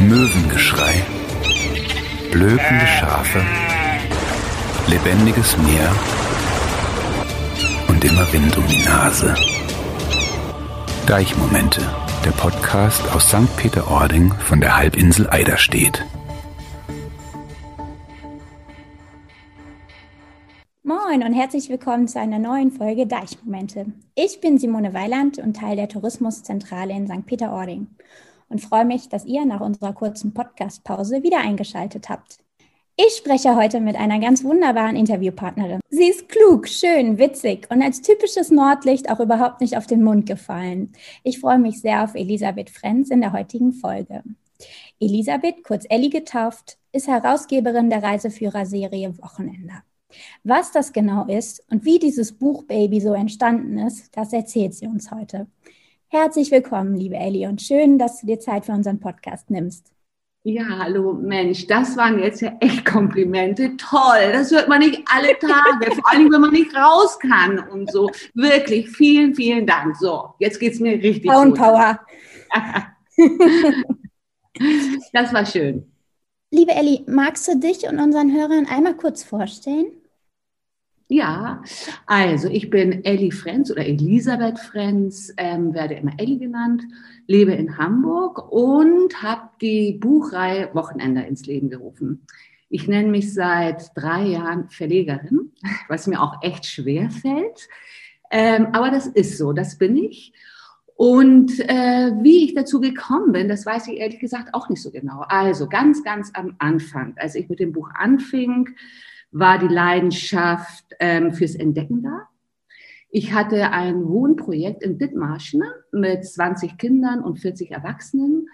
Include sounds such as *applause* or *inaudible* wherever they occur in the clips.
Möwengeschrei, blökende Schafe, lebendiges Meer und immer Wind um die Nase. Deichmomente, der Podcast aus St. Peter-Ording von der Halbinsel Eiderstedt. Moin und herzlich willkommen zu einer neuen Folge Deichmomente. Ich bin Simone Weiland und Teil der Tourismuszentrale in St. Peter-Ording und freue mich, dass ihr nach unserer kurzen Podcast-Pause wieder eingeschaltet habt. Ich spreche heute mit einer ganz wunderbaren Interviewpartnerin. Sie ist klug, schön, witzig und als typisches Nordlicht auch überhaupt nicht auf den Mund gefallen. Ich freue mich sehr auf Elisabeth Frenz in der heutigen Folge. Elisabeth, kurz Elli getauft, ist Herausgeberin der Reiseführerserie Wochenender. Was das genau ist und wie dieses Buch Baby so entstanden ist, das erzählt sie uns heute. Herzlich willkommen, liebe Ellie, und schön, dass du dir Zeit für unseren Podcast nimmst. Ja, hallo Mensch, das waren jetzt ja echt Komplimente. Toll, das hört man nicht alle Tage, *laughs* vor allem wenn man nicht raus kann und so. Wirklich, vielen, vielen Dank. So, jetzt geht es mir richtig Power gut. Power. *laughs* *laughs* das war schön. Liebe Ellie, magst du dich und unseren Hörern einmal kurz vorstellen? Ja, also ich bin Elli Frenz oder Elisabeth Frenz, ähm, werde immer Elli genannt, lebe in Hamburg und habe die Buchreihe Wochenende ins Leben gerufen. Ich nenne mich seit drei Jahren Verlegerin, was mir auch echt schwer fällt. Ähm, aber das ist so, das bin ich. Und äh, wie ich dazu gekommen bin, das weiß ich ehrlich gesagt auch nicht so genau. Also ganz, ganz am Anfang, als ich mit dem Buch anfing, war die Leidenschaft ähm, fürs Entdecken da. Ich hatte ein Wohnprojekt in Dithmarschen mit 20 Kindern und 40 Erwachsenen.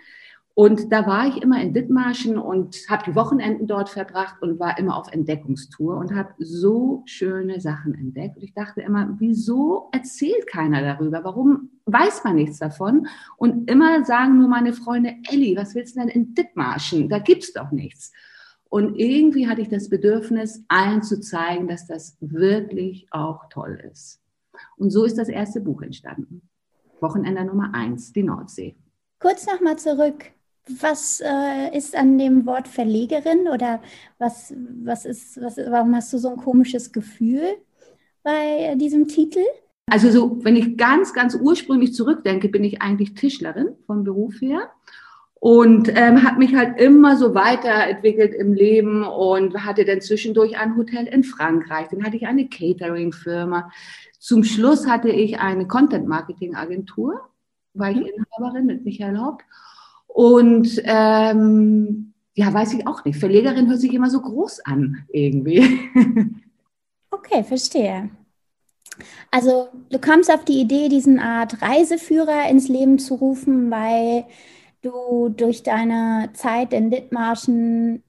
Und da war ich immer in Dithmarschen und habe die Wochenenden dort verbracht und war immer auf Entdeckungstour und habe so schöne Sachen entdeckt. Und ich dachte immer, wieso erzählt keiner darüber? Warum weiß man nichts davon? Und immer sagen nur meine Freunde, Elli, was willst du denn in Dithmarschen? Da gibt's doch nichts. Und irgendwie hatte ich das Bedürfnis, allen zu zeigen, dass das wirklich auch toll ist. Und so ist das erste Buch entstanden. Wochenende Nummer eins, die Nordsee. Kurz nochmal zurück. Was äh, ist an dem Wort Verlegerin oder was, was ist, was, warum hast du so ein komisches Gefühl bei diesem Titel? Also so, wenn ich ganz, ganz ursprünglich zurückdenke, bin ich eigentlich Tischlerin vom Beruf her und ähm, habe mich halt immer so weiterentwickelt im Leben und hatte dann zwischendurch ein Hotel in Frankreich, dann hatte ich eine Catering-Firma. Zum Schluss hatte ich eine Content-Marketing-Agentur, war ich mhm. Inhaberin mit Michael Haupt. Und ähm, ja, weiß ich auch nicht. Verlegerin hört sich immer so groß an, irgendwie. *laughs* Okay, verstehe. Also du kamst auf die Idee, diesen Art Reiseführer ins Leben zu rufen, weil du durch deine Zeit in Dithmarschen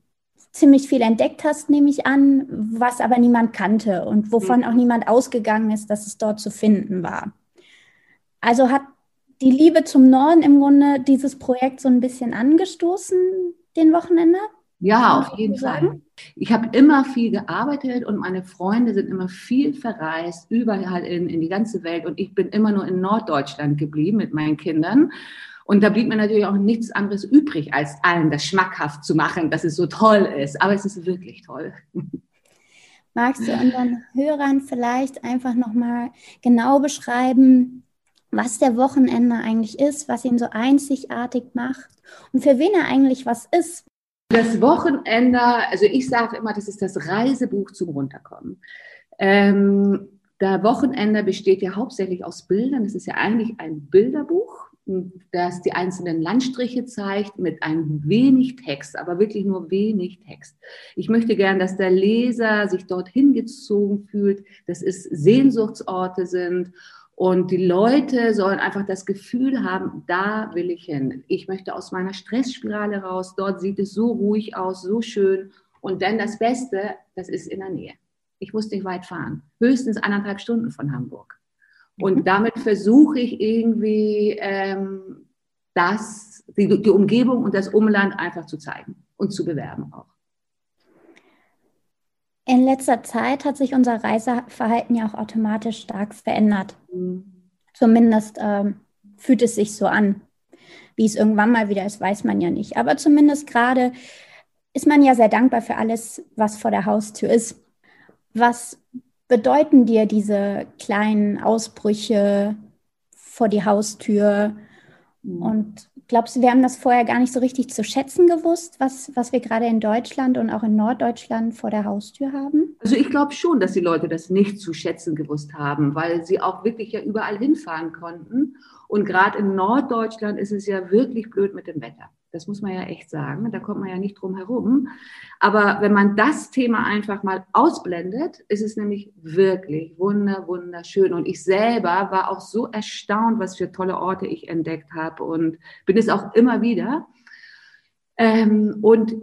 ziemlich viel entdeckt hast, nehme ich an, was aber niemand kannte und wovon mhm. auch niemand ausgegangen ist, dass es dort zu finden war. Also hat die Liebe zum Norden im Grunde dieses Projekt so ein bisschen angestoßen, den Wochenende? Ja, auf jeden Fall. Ich habe immer viel gearbeitet und meine Freunde sind immer viel verreist, überall in, in die ganze Welt. Und ich bin immer nur in Norddeutschland geblieben mit meinen Kindern. Und da blieb mir natürlich auch nichts anderes übrig, als allen das schmackhaft zu machen, dass es so toll ist. Aber es ist wirklich toll. Magst du unseren Hörern vielleicht einfach nochmal genau beschreiben, was der Wochenende eigentlich ist, was ihn so einzigartig macht und für wen er eigentlich was ist? Das Wochenende, also ich sage immer, das ist das Reisebuch zum Runterkommen. Ähm, der Wochenende besteht ja hauptsächlich aus Bildern. Es ist ja eigentlich ein Bilderbuch das die einzelnen Landstriche zeigt mit ein wenig Text, aber wirklich nur wenig Text. Ich möchte gern, dass der Leser sich dorthin gezogen fühlt, dass es Sehnsuchtsorte sind und die Leute sollen einfach das Gefühl haben, da will ich hin. Ich möchte aus meiner Stressspirale raus. Dort sieht es so ruhig aus, so schön. Und dann das Beste, das ist in der Nähe. Ich muss nicht weit fahren. Höchstens anderthalb Stunden von Hamburg. Und mhm. damit versuche ich irgendwie ähm, das, die, die Umgebung und das Umland einfach zu zeigen und zu bewerben auch. In letzter Zeit hat sich unser Reiseverhalten ja auch automatisch stark verändert. Mhm. Zumindest ähm, fühlt es sich so an. Wie es irgendwann mal wieder ist, weiß man ja nicht. Aber zumindest gerade ist man ja sehr dankbar für alles, was vor der Haustür ist. Was bedeuten dir diese kleinen Ausbrüche vor die Haustür? Mhm. Und glaubst du, wir haben das vorher gar nicht so richtig zu schätzen gewusst, was, was wir gerade in Deutschland und auch in Norddeutschland vor der Haustür haben? Also ich glaube schon, dass die Leute das nicht zu schätzen gewusst haben, weil sie auch wirklich ja überall hinfahren konnten. Und gerade in Norddeutschland ist es ja wirklich blöd mit dem Wetter. Das muss man ja echt sagen. Da kommt man ja nicht drum herum. Aber wenn man das Thema einfach mal ausblendet, ist es nämlich wirklich wunder, wunderschön. Und ich selber war auch so erstaunt, was für tolle Orte ich entdeckt habe und bin es auch immer wieder. Ähm, und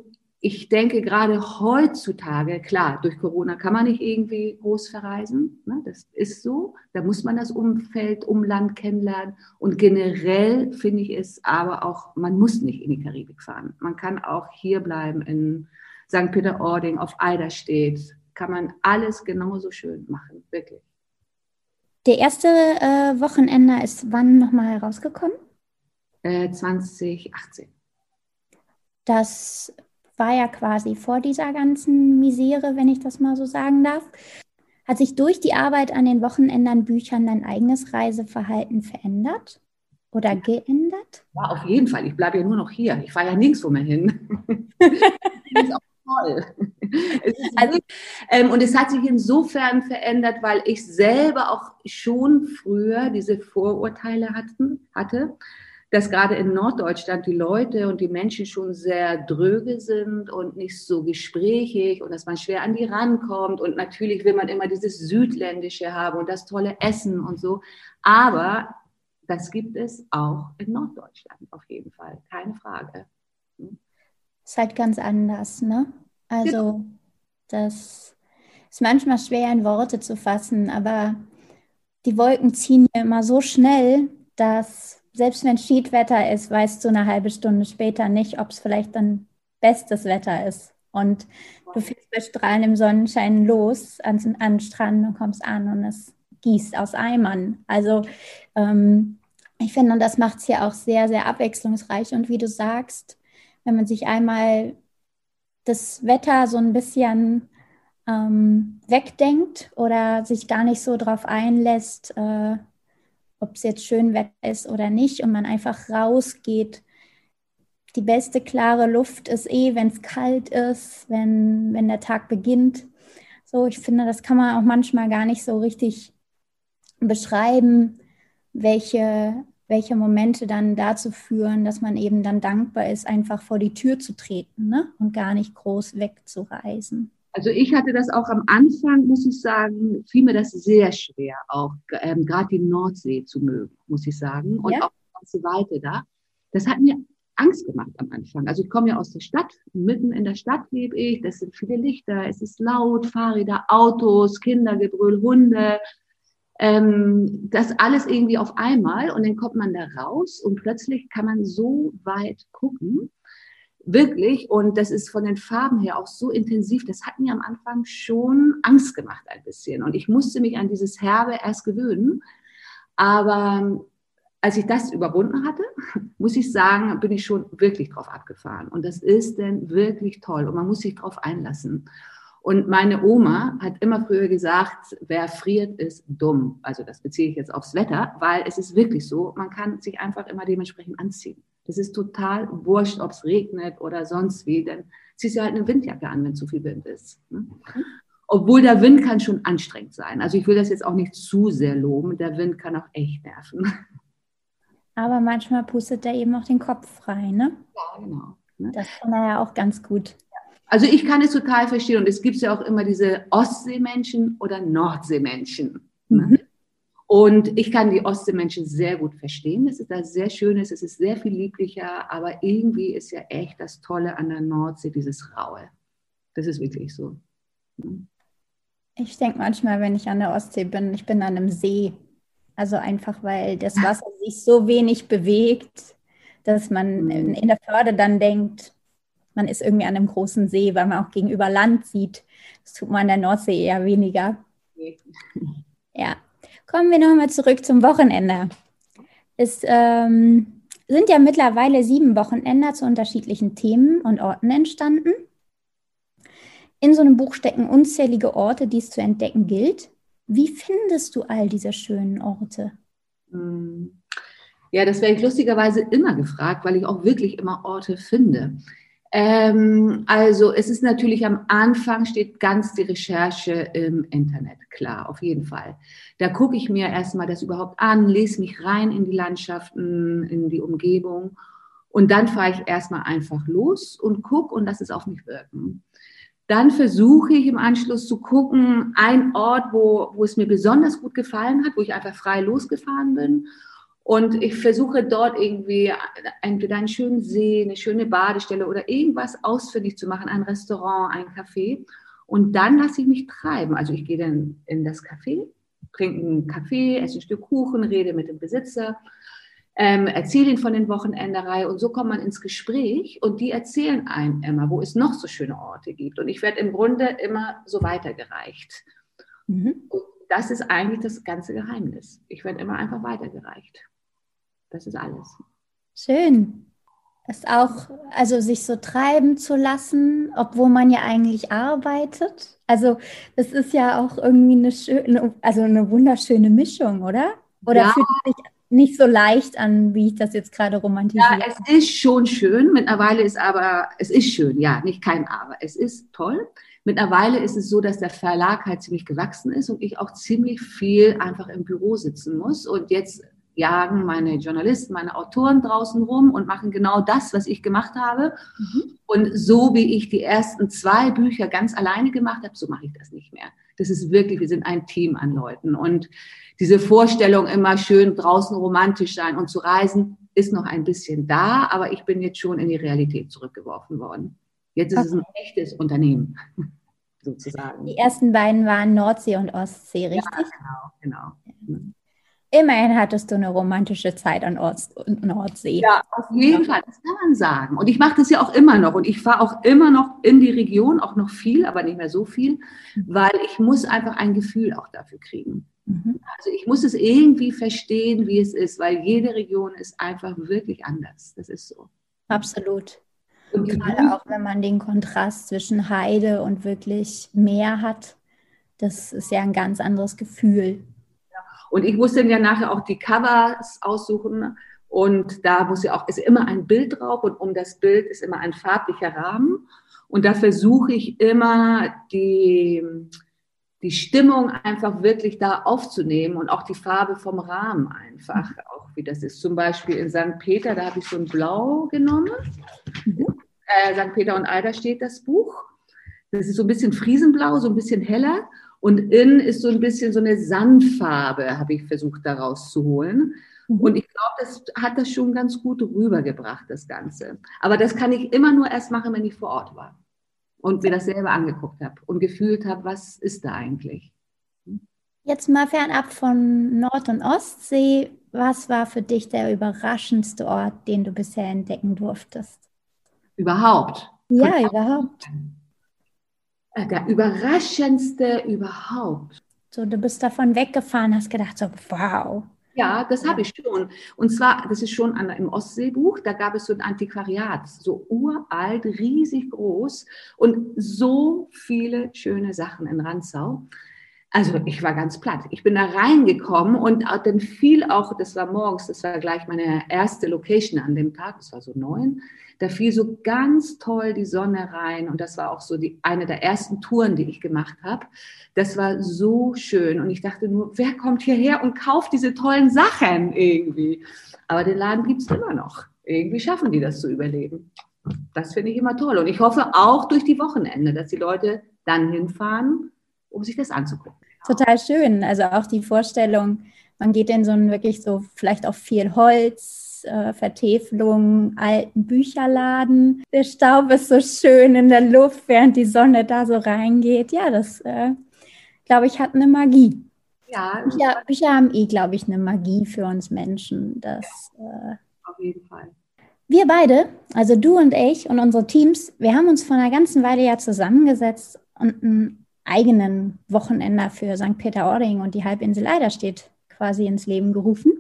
ich denke gerade heutzutage, klar, durch Corona kann man nicht irgendwie groß verreisen. Ne? Das ist so. Da muss man das Umfeld, Umland kennenlernen. Und generell finde ich es aber auch, man muss nicht in die Karibik fahren. Man kann auch hier bleiben in St. Peter-Ording, auf Eiderstedt. Kann man alles genauso schön machen, wirklich. Der erste äh, Wochenende ist wann nochmal herausgekommen? Äh, 2018. Das war ja quasi vor dieser ganzen Misere, wenn ich das mal so sagen darf. Hat sich durch die Arbeit an den Wochenendern Büchern dein eigenes Reiseverhalten verändert oder geändert? Ja, auf jeden Fall. Ich bleibe ja nur noch hier. Ich fahre ja nirgendwo mehr hin. *laughs* das ist auch toll. Also, ähm, und es hat sich insofern verändert, weil ich selber auch schon früher diese Vorurteile hatten, hatte dass gerade in Norddeutschland die Leute und die Menschen schon sehr dröge sind und nicht so gesprächig und dass man schwer an die rankommt. Und natürlich will man immer dieses Südländische haben und das tolle Essen und so. Aber das gibt es auch in Norddeutschland auf jeden Fall, keine Frage. Hm? Ist halt ganz anders, ne? Also genau. das ist manchmal schwer in Worte zu fassen, aber die Wolken ziehen ja immer so schnell, dass selbst wenn Schiedwetter ist, weißt du eine halbe Stunde später nicht, ob es vielleicht dann bestes Wetter ist. Und du fährst bei strahlendem Sonnenschein los an, an den Strand und kommst an und es gießt aus Eimern. Also ähm, ich finde, das macht es hier auch sehr, sehr abwechslungsreich. Und wie du sagst, wenn man sich einmal das Wetter so ein bisschen ähm, wegdenkt oder sich gar nicht so drauf einlässt, äh, ob es jetzt schön Wetter ist oder nicht und man einfach rausgeht. Die beste klare Luft ist eh, wenn es kalt ist, wenn, wenn der Tag beginnt. So, ich finde, das kann man auch manchmal gar nicht so richtig beschreiben, welche, welche Momente dann dazu führen, dass man eben dann dankbar ist, einfach vor die Tür zu treten ne? und gar nicht groß wegzureisen. Also ich hatte das auch am Anfang, muss ich sagen, fiel mir das sehr schwer, auch ähm, gerade die Nordsee zu mögen, muss ich sagen. Und ja. auch die ganze Weite da. Das hat mir Angst gemacht am Anfang. Also ich komme ja aus der Stadt, mitten in der Stadt lebe ich, das sind viele Lichter, es ist laut, Fahrräder, Autos, Kindergebrüll, Hunde, ähm, das alles irgendwie auf einmal und dann kommt man da raus und plötzlich kann man so weit gucken Wirklich. Und das ist von den Farben her auch so intensiv. Das hat mir am Anfang schon Angst gemacht ein bisschen. Und ich musste mich an dieses Herbe erst gewöhnen. Aber als ich das überwunden hatte, *laughs* muss ich sagen, bin ich schon wirklich drauf abgefahren. Und das ist denn wirklich toll. Und man muss sich drauf einlassen. Und meine Oma hat immer früher gesagt, wer friert, ist dumm. Also das beziehe ich jetzt aufs Wetter, weil es ist wirklich so, man kann sich einfach immer dementsprechend anziehen. Das ist total wurscht, ob es regnet oder sonst wie, denn ziehst du halt eine Windjacke an, wenn zu viel Wind ist. Ne? Obwohl der Wind kann schon anstrengend sein. Also ich will das jetzt auch nicht zu sehr loben. Der Wind kann auch echt nerven. Aber manchmal pustet er eben auch den Kopf frei, ne? Ja, genau. Ne? Das kann er ja auch ganz gut. Also ich kann es total verstehen und es gibt ja auch immer diese Ostseemenschen oder Nordseemenschen. Ne? Und ich kann die Ostseemenschen sehr gut verstehen. Es ist da sehr schön, es ist sehr viel lieblicher, aber irgendwie ist ja echt das Tolle an der Nordsee, dieses Raue. Das ist wirklich so. Ich denke manchmal, wenn ich an der Ostsee bin, ich bin an einem See. Also einfach, weil das Wasser sich so wenig bewegt, dass man mhm. in der Förde dann denkt, man ist irgendwie an einem großen See, weil man auch gegenüber Land sieht. Das tut man an der Nordsee eher weniger. Ja. Kommen wir nochmal zurück zum Wochenende. Ist ähm, sind ja mittlerweile sieben Wochenender zu unterschiedlichen Themen und Orten entstanden. In so einem Buch stecken unzählige Orte, die es zu entdecken gilt. Wie findest du all diese schönen Orte? Hm. Ja, das werde ich lustigerweise immer gefragt, weil ich auch wirklich immer Orte finde. Ähm, also es ist natürlich am Anfang steht ganz die Recherche im Internet, klar, auf jeden Fall. Da gucke ich mir erstmal das überhaupt an, lese mich rein in die Landschaften, in die Umgebung und dann fahre ich erstmal einfach los und gucke und lasse es auf mich wirken. Dann versuche ich im Anschluss zu gucken, ein Ort, wo, wo es mir besonders gut gefallen hat, wo ich einfach frei losgefahren bin und ich versuche dort irgendwie entweder einen schönen See, eine schöne Badestelle oder irgendwas ausfindig zu machen, ein Restaurant, ein Café. Und dann lasse ich mich treiben. Also ich gehe dann in das Café, trinke einen Kaffee, esse ein Stück Kuchen, rede mit dem Besitzer, ähm, erzähle ihn von den Wochenenderei und so kommt man ins Gespräch und die erzählen einem immer, wo es noch so schöne Orte gibt. Und ich werde im Grunde immer so weitergereicht. Mhm. Das ist eigentlich das ganze Geheimnis. Ich werde immer einfach weitergereicht. Das ist alles. Schön. Ist auch, also sich so treiben zu lassen, obwohl man ja eigentlich arbeitet. Also das ist ja auch irgendwie eine schöne, also eine wunderschöne Mischung, oder? Oder ja. fühlt es sich nicht so leicht an, wie ich das jetzt gerade romantisiere? Ja, es ist schon schön. Mittlerweile ist aber, es ist schön, ja, nicht kein Aber. Es ist toll. Mittlerweile ist es so, dass der Verlag halt ziemlich gewachsen ist und ich auch ziemlich viel einfach im Büro sitzen muss. Und jetzt jagen meine Journalisten, meine Autoren draußen rum und machen genau das, was ich gemacht habe. Mhm. Und so wie ich die ersten zwei Bücher ganz alleine gemacht habe, so mache ich das nicht mehr. Das ist wirklich, wir sind ein Team an Leuten. Und diese Vorstellung, immer schön draußen romantisch sein und zu reisen, ist noch ein bisschen da, aber ich bin jetzt schon in die Realität zurückgeworfen worden. Jetzt ist okay. es ein echtes Unternehmen, *laughs* sozusagen. Die ersten beiden waren Nordsee und Ostsee, richtig? Ja, genau, genau. Immerhin hattest du eine romantische Zeit an Ort Nordsee. Ja, auf jeden Fall, das kann man sagen. Und ich mache das ja auch immer noch. Und ich fahre auch immer noch in die Region, auch noch viel, aber nicht mehr so viel, weil ich muss einfach ein Gefühl auch dafür kriegen. Mhm. Also ich muss es irgendwie verstehen, wie es ist, weil jede Region ist einfach wirklich anders. Das ist so. Absolut. Und gerade auch wenn man den Kontrast zwischen Heide und wirklich Meer hat, das ist ja ein ganz anderes Gefühl. Und ich muss dann ja nachher auch die Covers aussuchen. Und da muss ja auch, ist immer ein Bild drauf und um das Bild ist immer ein farblicher Rahmen. Und da versuche ich immer die, die Stimmung einfach wirklich da aufzunehmen und auch die Farbe vom Rahmen einfach, auch wie das ist. Zum Beispiel in St. Peter, da habe ich so ein Blau genommen. Mhm. Äh, St. Peter und Alter steht das Buch. Das ist so ein bisschen Friesenblau, so ein bisschen heller. Und in ist so ein bisschen so eine Sandfarbe, habe ich versucht daraus zu holen. Mhm. Und ich glaube, das hat das schon ganz gut rübergebracht, das Ganze. Aber das kann ich immer nur erst machen, wenn ich vor Ort war und mir das selber angeguckt habe und gefühlt habe, was ist da eigentlich. Jetzt mal fernab von Nord- und Ostsee, was war für dich der überraschendste Ort, den du bisher entdecken durftest? Überhaupt? Ja, überhaupt. Äh, der überraschendste überhaupt. So, du bist davon weggefahren, hast gedacht, so, wow. Ja, das habe ich schon. Und zwar, das ist schon an, im Ostseebuch, da gab es so ein Antiquariat, so uralt, riesig groß und so viele schöne Sachen in Ranzau. Also ich war ganz platt. Ich bin da reingekommen und dann fiel auch, das war morgens, das war gleich meine erste Location an dem Tag, das war so neun, da fiel so ganz toll die Sonne rein und das war auch so die, eine der ersten Touren, die ich gemacht habe. Das war so schön und ich dachte nur, wer kommt hierher und kauft diese tollen Sachen irgendwie? Aber den Laden gibt's immer noch. Irgendwie schaffen die das zu überleben. Das finde ich immer toll und ich hoffe auch durch die Wochenende, dass die Leute dann hinfahren um sich das anzugucken. Total schön. Also auch die Vorstellung, man geht in so einen wirklich so vielleicht auch viel Holz, äh, Vertäfelung, alten Bücherladen. Der Staub ist so schön in der Luft, während die Sonne da so reingeht. Ja, das, äh, glaube ich, hat eine Magie. Ja, Bücher, Bücher haben eh, glaube ich, eine Magie für uns Menschen. Das, äh, auf jeden Fall. Wir beide, also du und ich und unsere Teams, wir haben uns vor einer ganzen Weile ja zusammengesetzt und ein eigenen Wochenender für St. Peter-Ording und die Halbinsel Eiderstedt quasi ins Leben gerufen.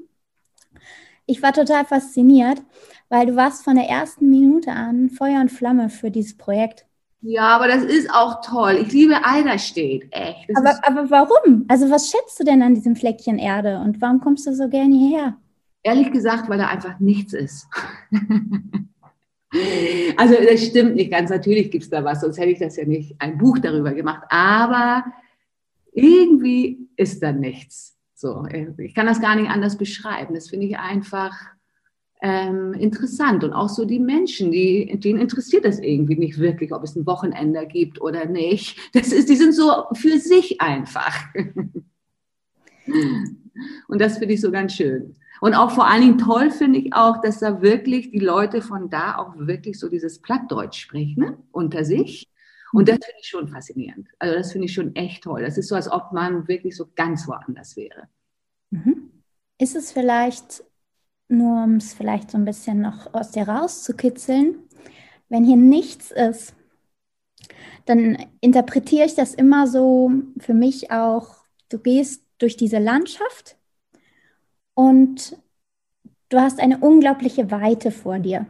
ich war total fasziniert, weil du warst von der ersten Minute an Feuer und Flamme für dieses Projekt. Ja, aber das ist auch toll. Ich liebe Eiderstedt, echt. Das aber, aber warum? Also was schätzt du denn an diesem Fleckchen Erde und warum kommst du so gerne hierher? Ehrlich gesagt, weil da einfach nichts ist. *laughs* also das stimmt nicht ganz. Natürlich gibt es da was, sonst hätte ich das ja nicht ein Buch darüber gemacht. Aber irgendwie ist da nichts. So, ich kann das gar nicht anders beschreiben. Das finde ich einfach ähm, interessant. Und auch so die Menschen, die, denen interessiert das irgendwie nicht wirklich, ob es ein Wochenende gibt oder nicht. Das ist, die sind so für sich einfach. *laughs* Und das finde ich so ganz schön. Und auch vor allen Dingen toll finde ich auch, dass da wirklich die Leute von da auch wirklich so dieses Plattdeutsch sprechen ne? unter sich. Und das finde ich schon faszinierend. Also das finde ich schon echt toll. Das ist so, als ob man wirklich so ganz woanders wäre. Mhm. Ist es vielleicht nur um es vielleicht so ein bisschen noch aus dir rauszukitzeln, wenn hier nichts ist, dann interpretiere ich das immer so für mich auch, du gehst durch diese Landschaft und du hast eine unglaubliche Weite vor dir.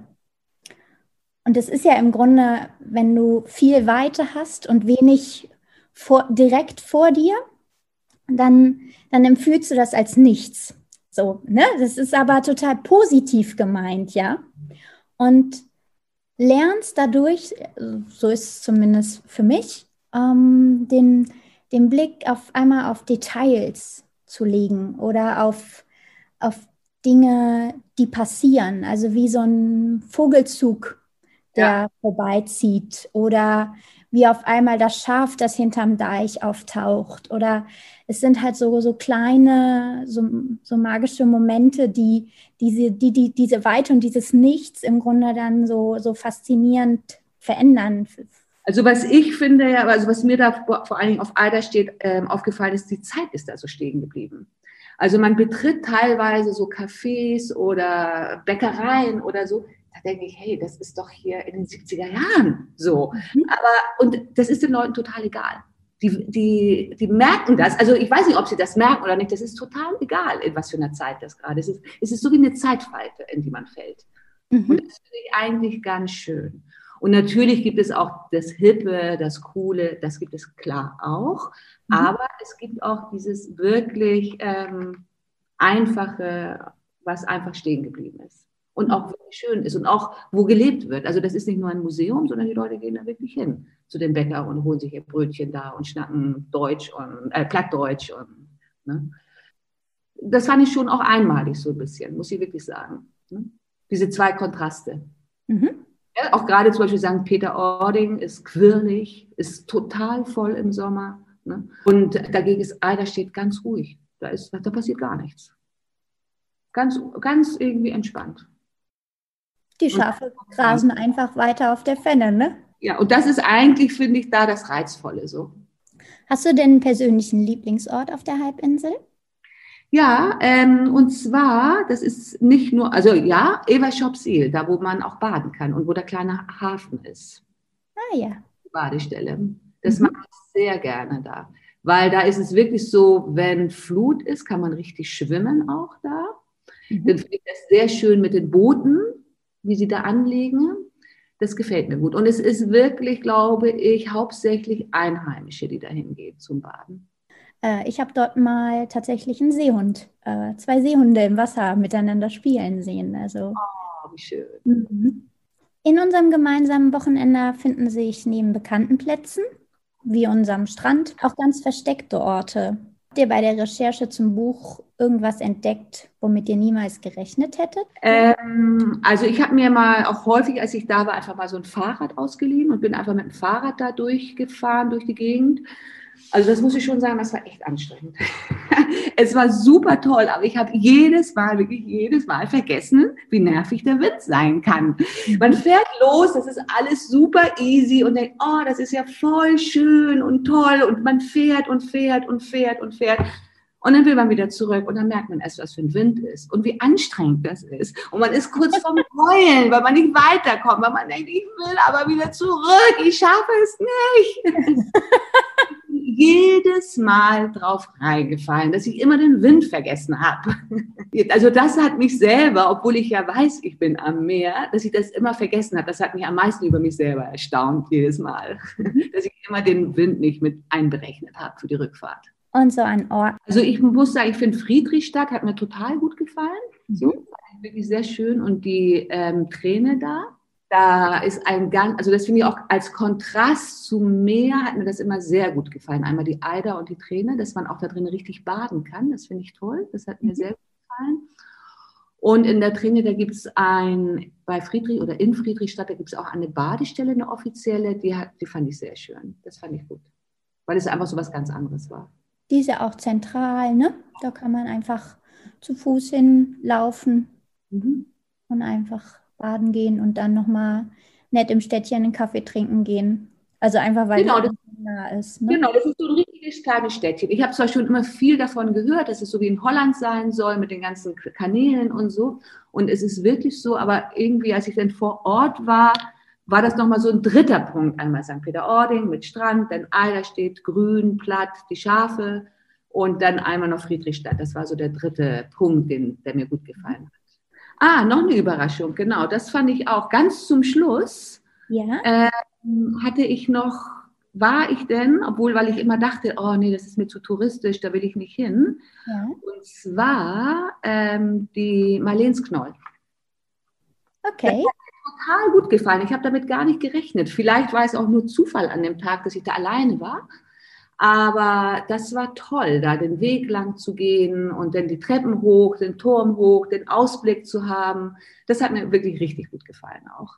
Und es ist ja im Grunde, wenn du viel Weite hast und wenig vor, direkt vor dir, dann, dann empfühlst du das als nichts. So, ne? Das ist aber total positiv gemeint, ja. Und lernst dadurch, so ist es zumindest für mich, ähm, den, den Blick auf einmal auf Details zu legen oder auf, auf Dinge, die passieren. Also wie so ein Vogelzug, der ja. vorbeizieht oder wie auf einmal das Schaf, das hinterm Deich auftaucht. Oder es sind halt so, so kleine, so, so magische Momente, die diese, die, die, diese Weite und dieses Nichts im Grunde dann so, so faszinierend verändern. Also was ich finde, ja, also was mir da vor allen Dingen auf Eider steht, ähm, aufgefallen ist, die Zeit ist da so stehen geblieben. Also man betritt teilweise so Cafés oder Bäckereien oder so, da denke ich, hey, das ist doch hier in den 70er Jahren so. Mhm. Aber, und das ist den Leuten total egal. Die, die, die merken das. Also ich weiß nicht, ob sie das merken oder nicht. Das ist total egal, in was für einer Zeit das gerade ist. Es ist so wie eine Zeitfalte, in die man fällt. Mhm. Und das finde ich eigentlich ganz schön. Und natürlich gibt es auch das Hippe, das Coole, das gibt es klar auch. Mhm. Aber es gibt auch dieses wirklich ähm, Einfache, was einfach stehen geblieben ist und auch wirklich schön ist und auch wo gelebt wird. Also das ist nicht nur ein Museum, sondern die Leute gehen da wirklich hin zu den Bäcker und holen sich ihr Brötchen da und schnacken Deutsch und äh, Plattdeutsch und ne? das fand ich schon auch einmalig so ein bisschen, muss ich wirklich sagen. Ne? Diese zwei Kontraste. Mhm. Ja, auch gerade zum Beispiel St. Peter-Ording ist quirlig, ist total voll im Sommer. Ne? Und dagegen ist Eider steht ganz ruhig. Da, ist, da passiert gar nichts. Ganz, ganz irgendwie entspannt. Die Schafe grasen einfach weiter auf der Fenne, ne? Ja, und das ist eigentlich, finde ich, da das Reizvolle so. Hast du denn einen persönlichen Lieblingsort auf der Halbinsel? Ja, ähm, und zwar, das ist nicht nur, also ja, Evershopseel, da wo man auch baden kann und wo der kleine Hafen ist. Ah ja. Badestelle. Das mhm. mache ich sehr gerne da. Weil da ist es wirklich so, wenn Flut ist, kann man richtig schwimmen auch da. Mhm. Dann finde ich das sehr schön mit den Booten wie sie da anlegen. Das gefällt mir gut. Und es ist wirklich, glaube ich, hauptsächlich Einheimische, die dahin gehen zum Baden. Äh, ich habe dort mal tatsächlich einen Seehund, äh, zwei Seehunde im Wasser miteinander spielen sehen. Also, oh, wie schön. Mhm. In unserem gemeinsamen Wochenende finden sich neben bekannten Plätzen, wie unserem Strand, auch ganz versteckte Orte, Habt ihr bei der Recherche zum Buch irgendwas entdeckt, womit ihr niemals gerechnet hättet? Ähm, also ich habe mir mal auch häufig, als ich da war, einfach mal so ein Fahrrad ausgeliehen und bin einfach mit dem Fahrrad da durchgefahren durch die Gegend. Also das muss ich schon sagen, das war echt anstrengend. *laughs* es war super toll, aber ich habe jedes Mal, wirklich jedes Mal vergessen, wie nervig der Wind sein kann. Man fährt los, das ist alles super easy und denkt, oh, das ist ja voll schön und toll und man fährt und fährt und fährt und fährt. Und dann will man wieder zurück und dann merkt man erst, was für ein Wind ist und wie anstrengend das ist. Und man ist kurz vorm *laughs* Heulen, weil man nicht weiterkommt, weil man denkt, ich will aber wieder zurück, ich schaffe es nicht. *laughs* jedes Mal drauf reingefallen, dass ich immer den Wind vergessen habe. *laughs* Also das hat mich selber, obwohl ich ja weiß, ich bin am Meer, dass ich das immer vergessen habe. Das hat mich am meisten über mich selber erstaunt jedes Mal, mhm. *laughs* dass ich immer den Wind nicht mit einberechnet habe für die Rückfahrt. Und so ein Ort. Also ich muss sagen, ich finde Friedrichstadt hat mir total gut gefallen. Mhm. So, wirklich sehr schön. Und die ähm, Träne da, da ist ein ganz, also das finde ich auch als Kontrast zu Meer hat mir das immer sehr gut gefallen. Einmal die Eider und die Träne, dass man auch da drin richtig baden kann. Das finde ich toll. Das hat mir mhm. sehr gut gefallen. Und in der Träne, da gibt es ein, bei Friedrich oder in Friedrichstadt, da gibt es auch eine Badestelle, eine offizielle, die, hat, die fand ich sehr schön. Das fand ich gut. Weil es einfach so was ganz anderes war. Die ist ja auch zentral, ne? Da kann man einfach zu Fuß hinlaufen mhm. und einfach baden gehen und dann nochmal nett im Städtchen einen Kaffee trinken gehen. Also einfach, weil genau, das nah ist. Ne? Genau, das ist so ein richtiges kleines Städtchen. Ich habe zwar schon immer viel davon gehört, dass es so wie in Holland sein soll mit den ganzen Kanälen und so. Und es ist wirklich so, aber irgendwie, als ich dann vor Ort war, war das nochmal so ein dritter Punkt. Einmal St. Peter-Ording mit Strand, dann Eiderstedt, grün, platt, die Schafe und dann einmal noch Friedrichstadt. Das war so der dritte Punkt, den, der mir gut gefallen hat. Ah, noch eine Überraschung, genau. Das fand ich auch ganz zum Schluss. Ja. Ähm, hatte ich noch, war ich denn, obwohl, weil ich immer dachte, oh nee, das ist mir zu touristisch, da will ich nicht hin. Ja. Und zwar ähm, die Marlensknoll. Okay. Das hat mir total gut gefallen. Ich habe damit gar nicht gerechnet. Vielleicht war es auch nur Zufall an dem Tag, dass ich da alleine war. Aber das war toll, da den Weg lang zu gehen und dann die Treppen hoch, den Turm hoch, den Ausblick zu haben. Das hat mir wirklich richtig gut gefallen auch.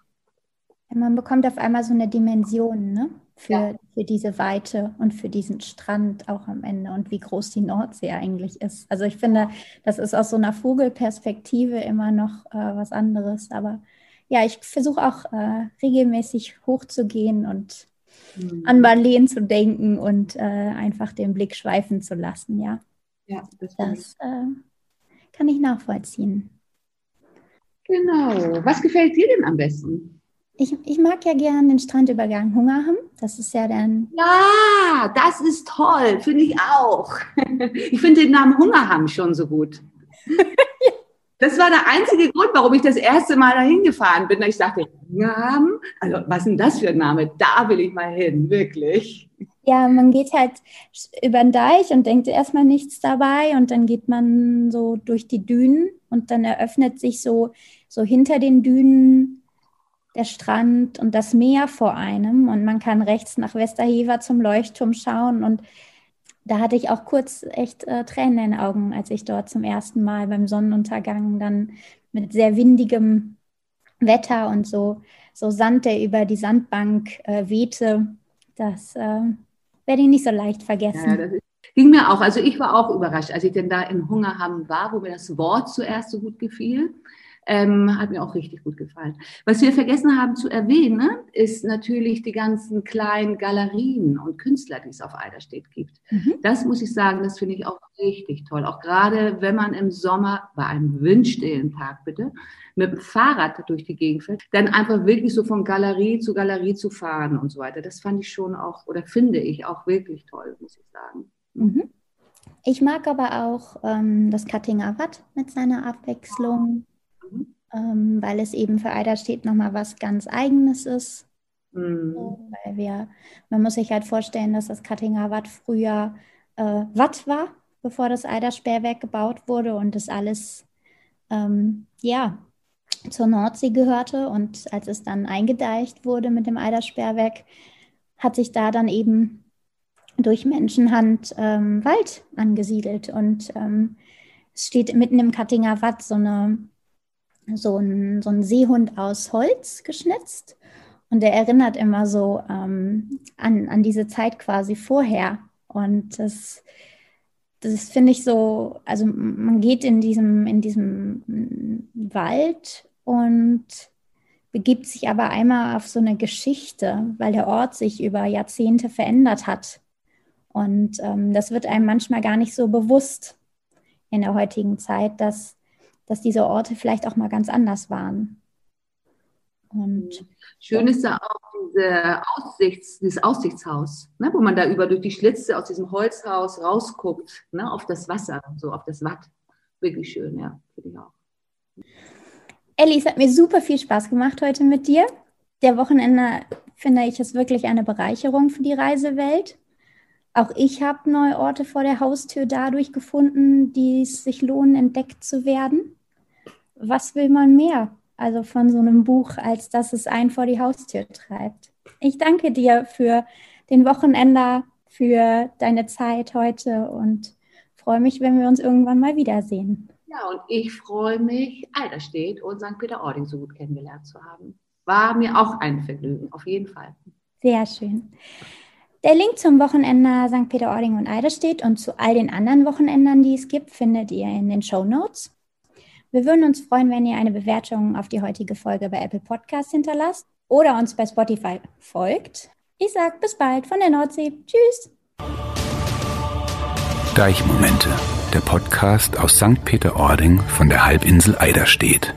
Man bekommt auf einmal so eine Dimension ne? für, ja. für diese Weite und für diesen Strand auch am Ende und wie groß die Nordsee eigentlich ist. Also ich finde, das ist aus so einer Vogelperspektive immer noch äh, was anderes. Aber ja, ich versuche auch äh, regelmäßig hochzugehen und mhm. an Marleen zu denken und äh, einfach den Blick schweifen zu lassen, ja. Ja, das, das äh, kann ich nachvollziehen. Genau. Was gefällt dir denn am besten? Ich, ich mag ja gerne den Strandübergang Hungerham. Das ist ja dann. Ja, das ist toll, finde ich auch. *laughs* Ich finde den Namen Hungerham schon so gut. *laughs* Das war der einzige Grund, warum ich das erste Mal dahin gefahren bin. Ich dachte, Namen, also was ist denn das für ein Name? Da will ich mal hin, wirklich. Ja, man geht halt über den Deich und denkt erstmal nichts dabei und dann geht man so durch die Dünen und dann eröffnet sich so, so hinter den Dünen der Strand und das Meer vor einem und man kann rechts nach Westerhever zum Leuchtturm schauen und da hatte ich auch kurz echt äh, Tränen in den Augen, als ich dort zum ersten Mal beim Sonnenuntergang dann mit sehr windigem Wetter und so, so Sand, der über die Sandbank äh, wehte. Das äh, werde ich nicht so leicht vergessen. Ja, das ging mir auch. Also ich war auch überrascht, als ich denn da in Hungerham war, wo mir das Wort zuerst so gut gefiel. Ähm, hat mir auch richtig gut gefallen. Was wir vergessen haben zu erwähnen, ist natürlich die ganzen kleinen Galerien und Künstler, die es auf Eiderstedt gibt. Mhm. Das muss ich sagen, das finde ich auch richtig toll. Auch gerade, wenn man im Sommer, bei einem windstillen Tag bitte, mit dem Fahrrad durch die Gegend fährt, dann einfach wirklich so von Galerie zu Galerie zu fahren und so weiter. Das fand ich schon auch, oder finde ich auch wirklich toll, muss ich sagen. Mhm. Ich mag aber auch ähm, das Cuttinger Watt mit seiner Abwechslung ähm, weil es eben für Eiderstedt nochmal was ganz Eigenes ist. Mhm. Weil wir, man muss sich halt vorstellen, dass das Kattinger Watt früher äh, Watt war, bevor das Eidersperrwerk gebaut wurde und das alles, ähm, ja, zur Nordsee gehörte. Und als es dann eingedeicht wurde mit dem Eidersperrwerk, hat sich da dann eben durch Menschenhand ähm, Wald angesiedelt. Und ähm, es steht mitten im Kattinger Watt so eine so ein, so ein Seehund aus Holz geschnitzt. Und der erinnert immer so ähm, an, an diese Zeit quasi vorher. Und das, das finde ich so, also man geht in diesem, in diesem Wald und begibt sich aber einmal auf so eine Geschichte, weil der Ort sich über Jahrzehnte verändert hat. Und ähm, das wird einem manchmal gar nicht so bewusst in der heutigen Zeit, dass dass diese Orte vielleicht auch mal ganz anders waren. Und Schön ist da auch diese Aussichts, dieses Aussichtshaus, ne, wo man da über durch die Schlitze aus diesem Holzhaus rausguckt, ne, auf das Wasser, so auf das Watt. Wirklich schön, ja, finde ich auch. Elli, es hat mir super viel Spaß gemacht heute mit dir. Der Wochenende finde ich ist wirklich eine Bereicherung für die Reisewelt. Auch ich habe neue Orte vor der Haustür dadurch gefunden, die es sich lohnen, entdeckt zu werden. Was will man mehr? Also von so einem Buch, als dass es einen vor die Haustür treibt. Ich danke dir für den Wochenender, für deine Zeit heute und freue mich, wenn wir uns irgendwann mal wiedersehen. Ja, und ich freue mich, Eiderstedt und St. Peter-Ording so gut kennengelernt zu haben. War mir auch ein Vergnügen, auf jeden Fall. Sehr schön. Der Link zum Wochenender St. Peter-Ording und Eiderstedt und zu all den anderen Wochenendern, die es gibt, findet ihr in den Show Notes. Wir würden uns freuen, wenn ihr eine Bewertung auf die heutige Folge bei Apple Podcasts hinterlasst oder uns bei Spotify folgt. Ich sage bis bald von der Nordsee. Tschüss. Deichmomente, der Podcast aus St. Peter-Ording von der Halbinsel Eiderstedt.